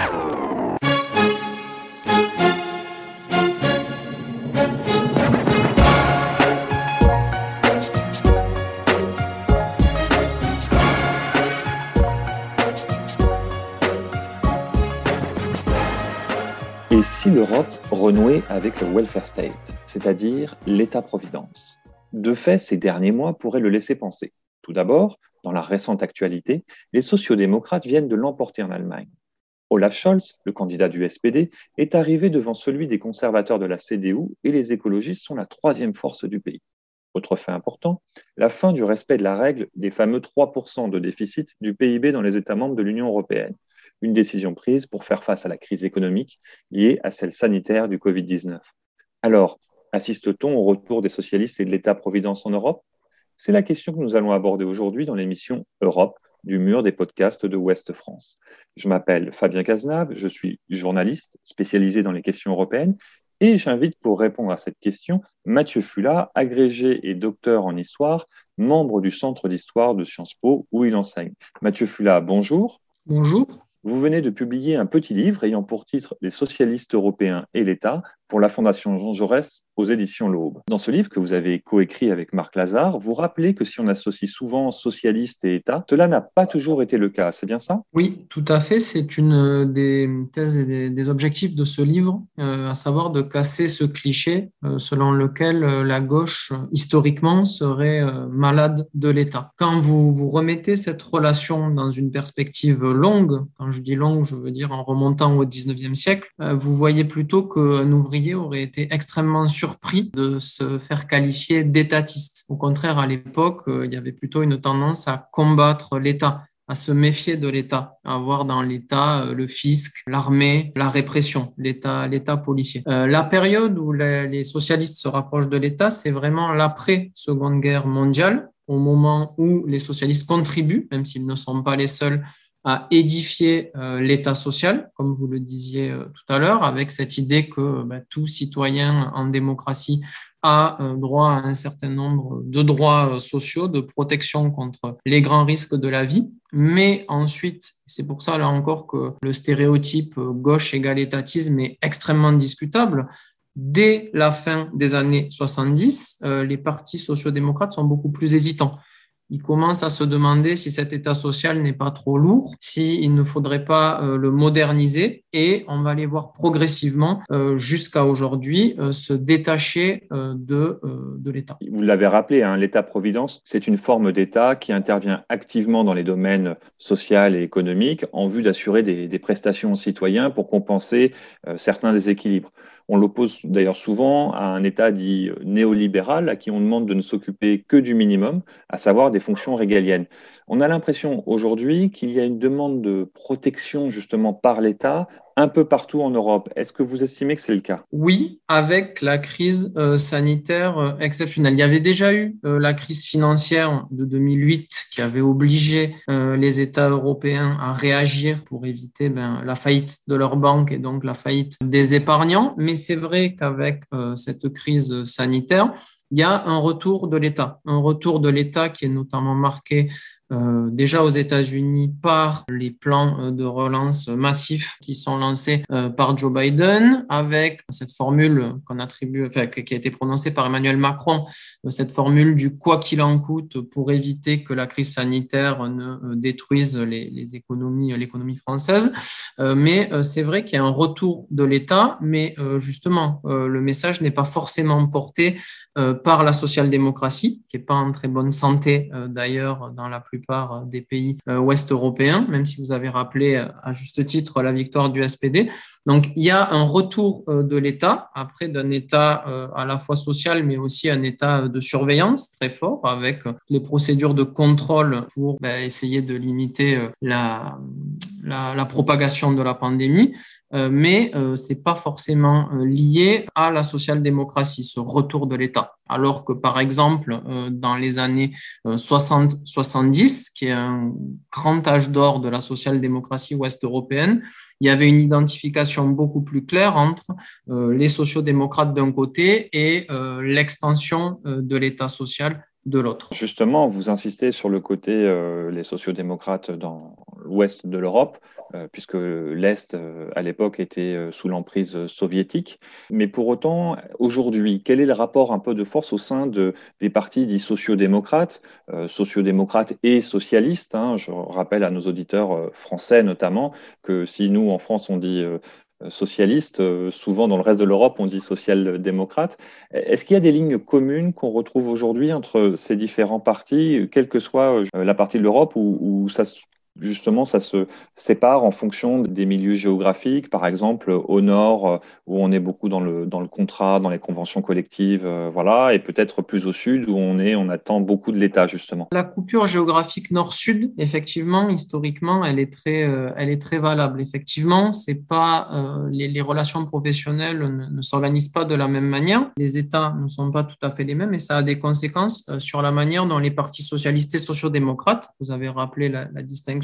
Et si l'Europe renouait avec le welfare state, c'est-à-dire l'État-providence? De fait, ces derniers mois pourraient le laisser penser. Tout d'abord, dans la récente actualité, les sociodémocrates viennent de l'emporter en Allemagne. Olaf Scholz, le candidat du SPD, est arrivé devant celui des conservateurs de la CDU et les écologistes sont la troisième force du pays. Autre fait important, la fin du respect de la règle des fameux 3% de déficit du PIB dans les États membres de l'Union européenne, une décision prise pour faire face à la crise économique liée à celle sanitaire du Covid-19. Alors, assiste-t-on au retour des socialistes et de l'État-providence en Europe? C'est la question que nous allons aborder aujourd'hui dans l'émission Europe du mur des podcasts de Ouest France. Je m'appelle Fabien Cazenave, je suis journaliste spécialisé dans les questions européennes et j'invite pour répondre à cette question Mathieu Fula, agrégé et docteur en histoire, membre du Centre d'histoire de Sciences Po où il enseigne. Mathieu Fula, bonjour. Bonjour. Vous venez de publier un petit livre ayant pour titre Les socialistes européens et l'État pour la Fondation Jean Jaurès aux éditions L'Aube. Dans ce livre que vous avez coécrit avec Marc Lazare, vous rappelez que si on associe souvent socialiste et État, cela n'a pas toujours été le cas. C'est bien ça? Oui, tout à fait. C'est une des thèses et des, objectifs de ce livre, euh, à savoir de casser ce cliché euh, selon lequel euh, la gauche, historiquement, serait malade de l'État. Quand vous vous remettez cette relation dans une perspective longue, quand je dis longue, je veux dire en remontant au 19e siècle, vous voyez plutôt qu'un ouvrier aurait été extrêmement surpris de se faire qualifier d'étatiste. Au contraire, à l'époque, euh, il y avait plutôt une tendance à combattre l'État à se méfier de l'État, à voir dans l'État euh, le fisc, l'armée, la répression, l'État, policier. Euh, la période où les, socialistes se rapprochent de l'État, c'est vraiment l'après-seconde guerre mondiale, au moment où les socialistes contribuent, même s'ils ne sont pas les seuls, à édifier euh, l'État social, comme vous le disiez euh, tout à l'heure, avec cette idée que bah, tout citoyen en démocratie a euh, droit à un certain nombre de droits sociaux, de protection contre les grands risques de la vie. Mais ensuite, c'est pour ça là encore que le stéréotype gauche égale étatisme est extrêmement discutable. Dès la fin des années 70, les partis sociaux-démocrates sont beaucoup plus hésitants il commence à se demander si cet état social n'est pas trop lourd, s'il ne faudrait pas euh, le moderniser et on va aller voir progressivement euh, jusqu'à aujourd'hui euh, se détacher de, l'État. Vous l'avez rappelé, hein, l'État-providence, c'est une forme d'État qui intervient activement dans les domaines social et économiques en vue d'assurer des, prestations aux citoyens pour compenser certains déséquilibres. On l'oppose d'ailleurs souvent à un État dit néolibéral à qui on demande de ne s'occuper que du minimum, à savoir des fonctions régaliennes. On a l'impression aujourd'hui qu'il y a une demande de protection justement par l'État un peu partout en Europe. Est-ce que vous estimez que c'est le cas? Oui, avec la crise euh, sanitaire euh, exceptionnelle. Il y avait déjà eu euh, la crise financière de 2008 qui avait obligé les États européens à réagir pour éviter ben, la faillite de leurs banques et donc la faillite des épargnants. Mais c'est vrai qu'avec cette crise sanitaire, il y a un retour de l'État, un retour de l'État qui est notamment marqué euh, déjà aux États-Unis par les plans euh, de relance massifs qui sont lancés euh, par Joe Biden, avec cette formule qui a été prononcée par Emmanuel Macron, cette formule du quoi qu'il en coûte pour éviter que la crise sanitaire ne détruise les économies, l'économie française. mais c'est vrai qu'il y a un retour de l'État, mais justement, le message n'est pas forcément porté par la social-démocratie, qui n'est pas en très bonne santé d'ailleurs dans la plupart des pays ouest européens, même si vous avez rappelé à juste titre la victoire du SPD. Donc il y a un retour de l'État, après d'un État à la fois social, mais aussi un État de surveillance très fort, avec les procédures de contrôle pour ben, essayer de limiter la, la, la propagation de la pandémie. Euh, mais euh, c'est pas forcément euh, lié à la social-démocratie, ce retour de l'État. Alors que, par exemple, dans les années 60-70, qui est un grand âge d'or de la social-démocratie ouest-européenne, il y avait une identification beaucoup plus claire entre les sociaux-démocrates d'un côté et l'extension de l'État social de l'autre. Justement, vous insistez sur le côté euh, les sociodémocrates dans l'ouest de l'Europe, euh, puisque l'Est, euh, à l'époque, était sous l'emprise soviétique. Mais pour autant, aujourd'hui, quel est le rapport un peu de force au sein de, des partis dits sociodémocrates, sociodémocrates et socialistes hein? Je rappelle à nos auditeurs français notamment que si nous, en France, on dit socialiste. Euh, souvent, dans le reste de l'Europe, on dit social-démocrate. Est-ce qu'il y a des lignes communes qu'on retrouve aujourd'hui entre ces différents partis, quelle que soit euh, la partie de l'Europe où, ça justement, ça se sépare en fonction des milieux géographiques. Par exemple, au nord, où on est beaucoup dans le, dans le contrat, dans les conventions collectives, euh, voilà, et peut-être plus au sud, où on est, on attend beaucoup de l'État, justement. La coupure géographique nord-sud, effectivement, historiquement, elle est très, euh, elle est très valable. Effectivement, c'est pas euh, les, relations professionnelles ne, s'organisent pas de la même manière. Les États ne sont pas tout à fait les mêmes, et ça a des conséquences sur la manière dont les partis socialistes et sociaux-démocrates, vous avez rappelé la distinction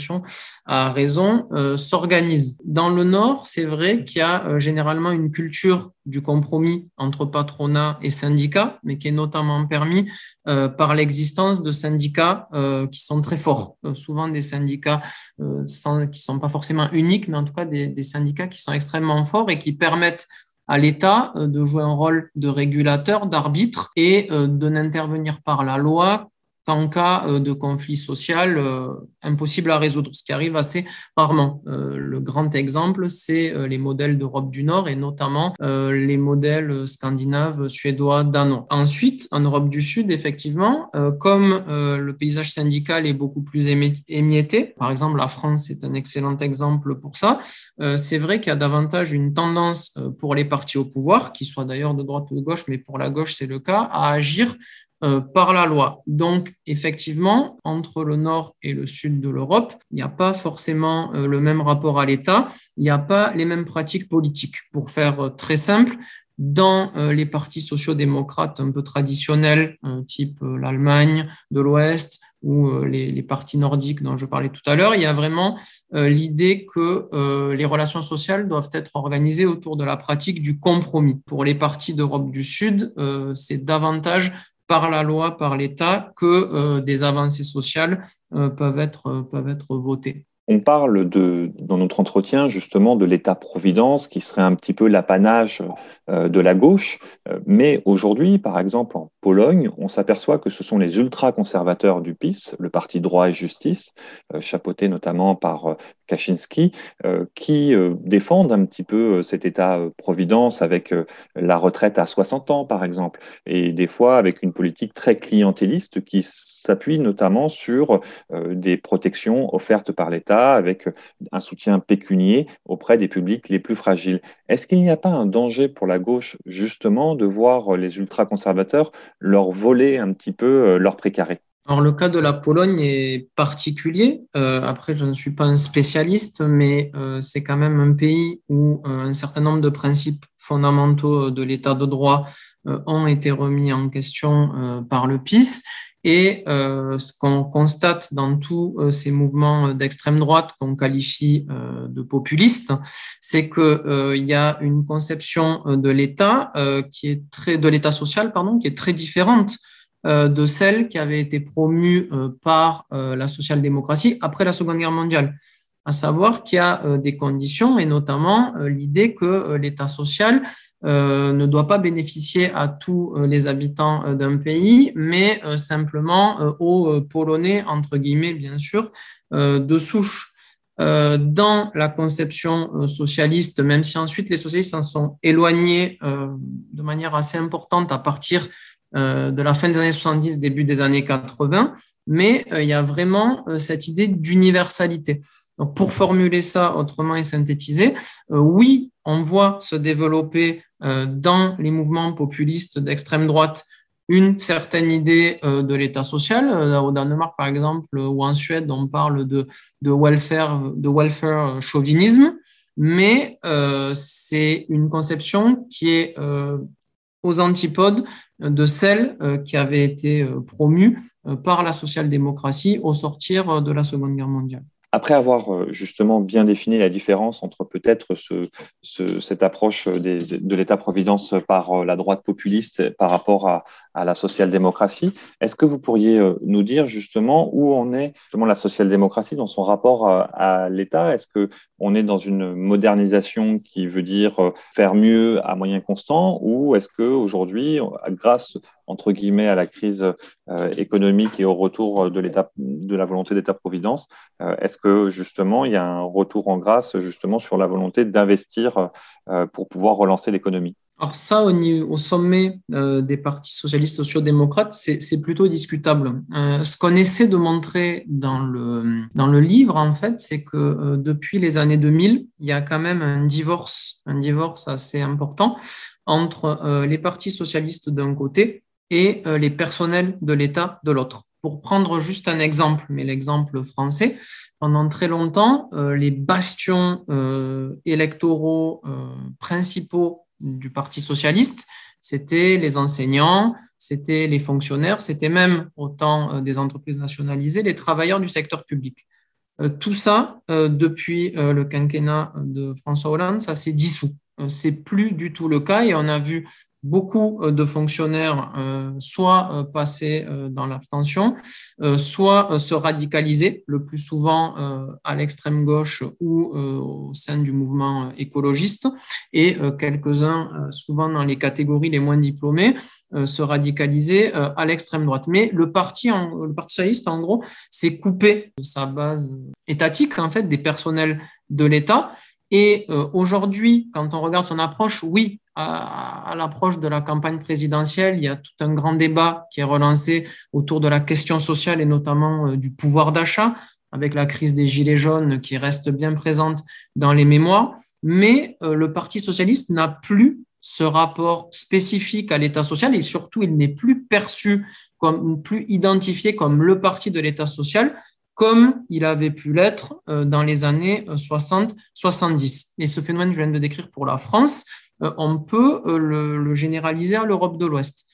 à raison, euh, s'organise. Dans le Nord, c'est vrai qu'il y a euh, généralement une culture du compromis entre patronat et syndicats, mais qui est notamment permis euh, par l'existence de syndicats qui sont très forts, souvent des syndicats qui ne sont pas forcément uniques, mais en tout cas des, des syndicats qui sont extrêmement forts et qui permettent à l'État de jouer un rôle de régulateur, d'arbitre et de n'intervenir par la loi qu'en cas euh, de conflit social euh, impossible à résoudre, ce qui arrive assez rarement. Euh, le grand exemple, c'est les modèles d'Europe du Nord et notamment les modèles scandinaves, suédois, danois. Ensuite, en Europe du Sud, effectivement, comme le paysage syndical est beaucoup plus émietté, par exemple la France est un excellent exemple pour ça, c'est vrai qu'il y a davantage une tendance pour les partis au pouvoir, qui soient d'ailleurs de droite ou de gauche, mais pour la gauche c'est le cas, à agir euh, par la loi. Donc, effectivement, entre le nord et le sud de l'Europe, il n'y a pas forcément euh, le même rapport à l'État, il n'y a pas les mêmes pratiques politiques. Pour faire euh, très simple, dans les partis sociaux-démocrates un peu traditionnels, type l'Allemagne de l'Ouest ou les, les, partis nordiques dont je parlais tout à l'heure, il y a vraiment l'idée que les relations sociales doivent être organisées autour de la pratique du compromis. Pour les partis d'Europe du Sud, c'est davantage par la loi, par l'État, que euh, des avancées sociales euh, peuvent, être, euh, peuvent être votées. On parle de, dans notre entretien justement de l'État-providence qui serait un petit peu l'apanage de la gauche. Mais aujourd'hui, par exemple, en Pologne, on s'aperçoit que ce sont les ultra-conservateurs du PiS, le parti droit et justice, chapeauté notamment par Kaczynski, qui défendent un petit peu cet État-providence avec la retraite à 60 ans, par exemple, et des fois avec une politique très clientéliste qui s'appuie notamment sur euh, des protections offertes par l'État avec un soutien pécunier auprès des publics les plus fragiles. Est-ce qu'il n'y a pas un danger pour la gauche justement de voir les ultra-conservateurs leur voler un petit peu euh, leur précaré? Alors, le cas de la Pologne est particulier. Euh, après, je ne suis pas un spécialiste, mais c'est quand même un pays où un certain nombre de principes fondamentaux de l'état de droit ont été remis en question par le PIS. Et euh, ce qu'on constate dans tous euh, ces mouvements d'extrême droite qu'on qualifie euh, de populistes, c'est qu'il y a une conception de l'État qui est très de l'État social, pardon, qui est très différente de celle qui avait été promue par la social-démocratie après la Seconde Guerre mondiale à savoir qu'il y a euh, des conditions et notamment euh, l'idée que euh, l'État social ne doit pas bénéficier à tous les habitants d'un pays, mais simplement aux Polonais, entre guillemets, bien sûr, de souche. Dans la conception socialiste, même si ensuite les socialistes s'en sont éloignés de manière assez importante à partir de la fin des années 70, début des années 80, mais il y a vraiment cette idée d'universalité. Pour formuler ça autrement et synthétiser, euh, oui, on voit se développer euh, dans les mouvements populistes d'extrême droite une certaine idée euh, de l'État social. au Danemark, par exemple, ou en Suède, on parle de, de welfare, de welfare chauvinisme, mais c'est une conception qui est aux antipodes de celle qui avait été promue par la social-démocratie au sortir de la Seconde Guerre mondiale. Après avoir euh, justement bien défini la différence entre peut-être cette approche de l'État-providence par euh, la droite populiste par rapport à, la social-démocratie, est-ce que vous pourriez euh, nous dire justement où en est justement la social-démocratie dans son rapport à, l'État? Est-ce qu'on est dans une modernisation qui veut dire faire mieux à moyen constant ou est-ce qu'aujourd'hui, grâce entre guillemets à la crise économique et au retour de, de la volonté d'État-providence, est-ce que justement il y a un retour en grâce justement sur la volonté d'investir euh, pour pouvoir relancer l'économie? Alors ça, au, au sommet euh, des partis socialistes sociaux-démocrates, c'est plutôt discutable. Euh, ce qu'on essaie de montrer dans le, dans le livre, en fait, c'est que depuis les années 2000, il y a quand même un divorce, un divorce assez important entre les partis socialistes d'un côté et les personnels de l'État de l'autre. Pour prendre juste un exemple, mais l'exemple français, pendant très longtemps, euh, les bastions euh, électoraux euh, principaux du Parti socialiste, c'était les enseignants, c'était les fonctionnaires, c'était même, au temps des entreprises nationalisées, les travailleurs du secteur public. tout ça, depuis le quinquennat de François Hollande, ça s'est dissous. C'est plus du tout le cas et on a vu beaucoup euh, de fonctionnaires euh, soit euh, passer dans l'abstention, soit se radicaliser, le plus souvent à l'extrême gauche ou au sein du mouvement écologiste, et quelques-uns, souvent dans les catégories les moins diplômés, se radicaliser à l'extrême droite. Mais le parti, le parti socialiste, en gros, s'est coupé de sa base étatique, en fait, des personnels de l'État. Et aujourd'hui, quand on regarde son approche, oui, à, l'approche de la campagne présidentielle, il y a tout un grand débat qui est relancé autour de la question sociale et notamment euh, du pouvoir d'achat, avec la crise des Gilets jaunes qui reste bien présente dans les mémoires. Mais euh, le Parti socialiste n'a plus ce rapport spécifique à l'État social et surtout, il n'est plus perçu comme, plus identifié comme le parti de l'État social, comme il avait pu l'être euh, dans les années 60-70. Et ce phénomène, je viens de décrire pour la France, euh, on peut euh, le, généraliser à l'Europe de l'Ouest.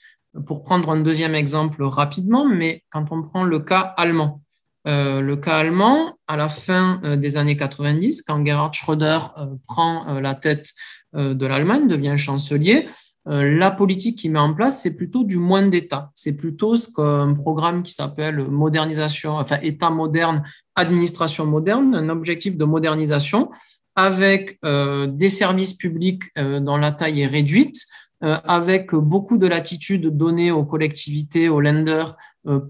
Pour prendre un deuxième exemple rapidement, mais quand on prend le cas allemand, euh, le cas allemand, à la fin des années 90, quand Gerhard Schröder prend la tête de l'Allemagne, devient chancelier, la politique qu'il met en place, c'est plutôt du moins d'État. C'est plutôt ce qu'un programme qui s'appelle modernisation, enfin État moderne, administration moderne, un objectif de modernisation avec euh, des services publics euh, dont la taille est réduite, euh, avec beaucoup de latitude donnée aux collectivités, aux lenders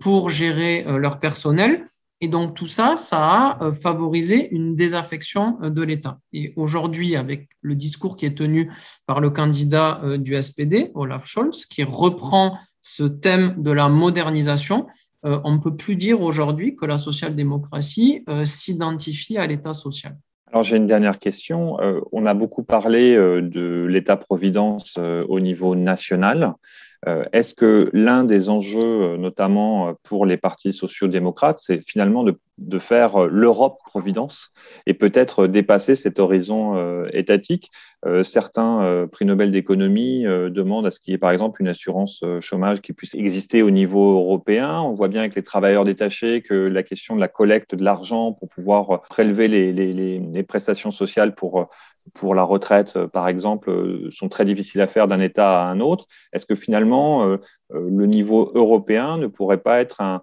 pour gérer leur personnel. Et donc tout ça, ça a favorisé une désaffection de l'État. Et aujourd'hui, avec le discours qui est tenu par le candidat du SPD, Olaf Scholz, qui reprend ce thème de la modernisation, on ne peut plus dire aujourd'hui que la social-démocratie s'identifie à l'État social. Alors j'ai une dernière question. Euh, on a beaucoup parlé euh, de l'État-providence euh, au niveau national. Est-ce que l'un des enjeux, notamment pour les partis sociaux-démocrates, c'est finalement de, faire l'Europe-providence et peut-être dépasser cet horizon étatique? Certains prix Nobel d'économie demandent à ce qu'il y ait par exemple une assurance chômage qui puisse exister au niveau européen. On voit bien avec les travailleurs détachés que la question de la collecte de l'argent pour pouvoir prélever les prestations sociales pour pour la retraite, euh, par exemple, euh, sont très difficiles à faire d'un État à un autre. Est-ce que finalement, euh, le niveau européen ne pourrait pas être un,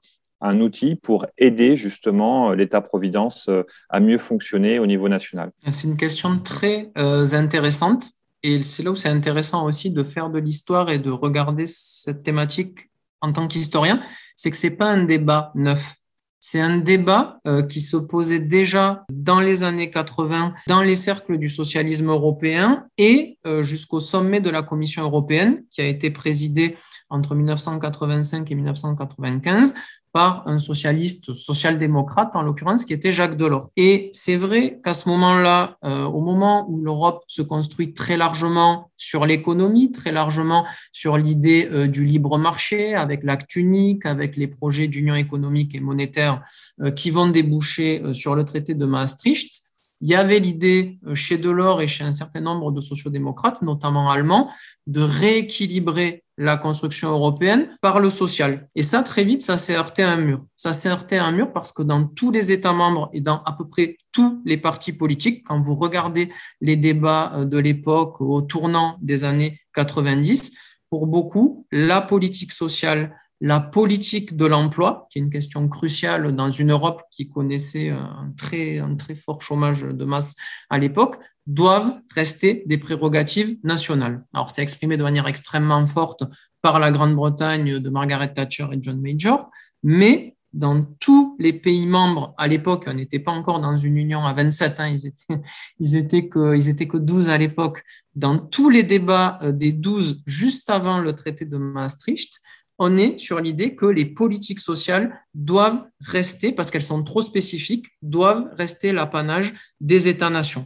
outil pour aider justement l'État-providence à mieux fonctionner au niveau national? C'est une question très intéressante. Et c'est là où c'est intéressant aussi de faire de l'histoire et de regarder cette thématique en tant qu'historien, c'est que ce n'est pas un débat neuf. C'est un débat euh, qui se posait déjà dans les années 80 dans les cercles du socialisme européen et euh, jusqu'au sommet de la Commission européenne qui a été présidé entre 1985 et 1995 par un socialiste, social-démocrate en l'occurrence, qui était Jacques Delors. Et c'est vrai qu'à ce moment-là, euh, au moment où l'Europe se construit très largement sur l'économie, très largement sur l'idée euh, du libre marché, avec l'acte unique, avec les projets d'union économique et monétaire euh, qui vont déboucher sur le traité de Maastricht, il y avait l'idée chez Delors et chez un certain nombre de sociodémocrates, notamment allemands, de rééquilibrer la construction européenne par le social. Et ça, très vite, ça s'est heurté à un mur. Ça s'est heurté à un mur parce que dans tous les États membres et dans à peu près tous les partis politiques, quand vous regardez les débats euh, de l'époque au tournant des années 90, pour beaucoup, la politique sociale, la politique de l'emploi, qui est une question cruciale dans une Europe qui connaissait un très, fort chômage de masse à l'époque, doivent rester des prérogatives nationales. Alors, c'est exprimé de manière extrêmement forte par la Grande-Bretagne de Margaret Thatcher et John Major, mais dans tous les pays membres, à l'époque, on n'était pas encore dans une union à 27, hein, ils, étaient, ils, étaient que, ils que 12 à l'époque, dans tous les débats euh, des 12 juste avant le traité de Maastricht, on est sur l'idée que les politiques sociales doivent rester, parce qu'elles sont trop spécifiques, doivent rester l'apanage des États-nations.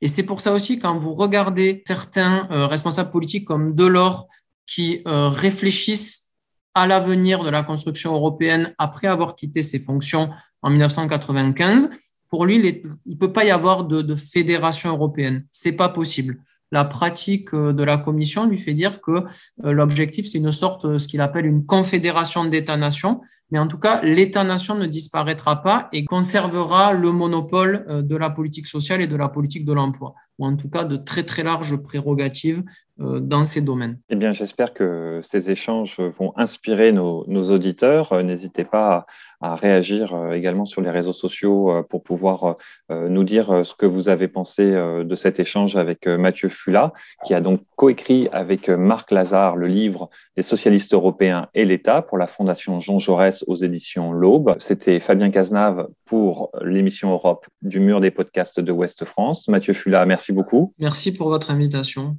Et c'est pour ça aussi, quand vous regardez certains euh, responsables politiques comme Delors qui euh, réfléchissent à l'avenir de la construction européenne après avoir quitté ses fonctions en 1995, pour lui, il ne peut pas y avoir de, de fédération européenne. C'est pas possible la pratique euh, de la Commission lui fait dire que euh, l'objectif, c'est une sorte, euh, ce qu'il appelle une confédération d'États-nations. Mais en tout cas, l'État-nation ne disparaîtra pas et conservera le monopole de la politique sociale et de la politique de l'emploi, ou en tout cas de très très larges prérogatives dans ces domaines. Eh bien, j'espère que ces échanges vont inspirer nos, auditeurs. N'hésitez pas à réagir euh, également sur les réseaux sociaux euh, pour pouvoir euh, nous dire ce que vous avez pensé de cet échange avec Mathieu Fula, qui a donc coécrit avec Marc Lazare le livre Les socialistes européens et l'État pour la Fondation Jean Jaurès aux éditions L'Aube. C'était Fabien Cazenave pour l'émission Europe du mur des podcasts de Ouest France. Mathieu Fula, beaucoup. Merci pour votre invitation.